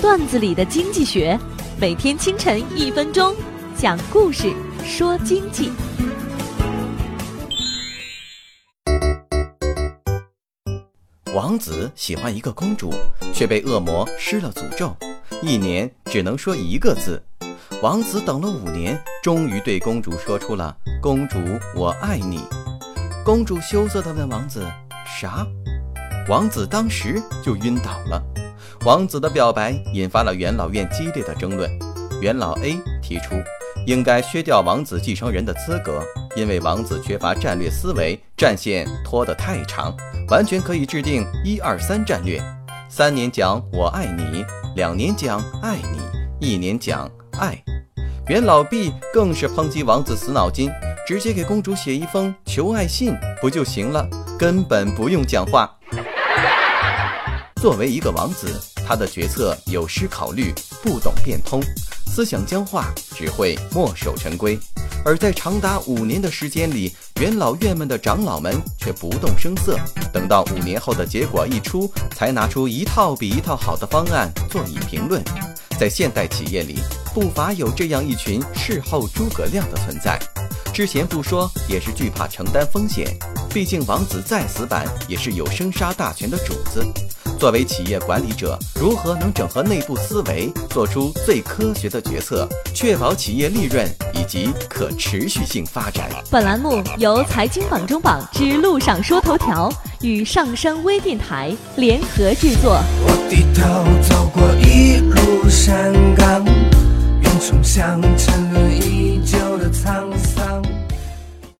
段子里的经济学，每天清晨一分钟，讲故事说经济。王子喜欢一个公主，却被恶魔施了诅咒，一年只能说一个字。王子等了五年，终于对公主说出了“公主，我爱你”。公主羞涩地问王子：“啥？”王子当时就晕倒了。王子的表白引发了元老院激烈的争论。元老 A 提出，应该削掉王子继承人的资格，因为王子缺乏战略思维，战线拖得太长。完全可以制定一二三战略，三年讲我爱你，两年讲爱你，一年讲爱。元老 B 更是抨击王子死脑筋，直接给公主写一封求爱信不就行了，根本不用讲话。作为一个王子，他的决策有失考虑，不懂变通，思想僵化，只会墨守成规。而在长达五年的时间里，元老院们的长老们却不动声色。等到五年后的结果一出，才拿出一套比一套好的方案做以评论。在现代企业里，不乏有这样一群事后诸葛亮的存在。之前不说，也是惧怕承担风险。毕竟王子再死板，也是有生杀大权的主子。作为企业管理者，如何能整合内部思维，做出最科学的决策，确保企业利润以及可持续性发展？本栏目由财经榜中榜之路上说头条与上山微电台联合制作。我低头走过一路山岗，云冲向沉沦已久的苍。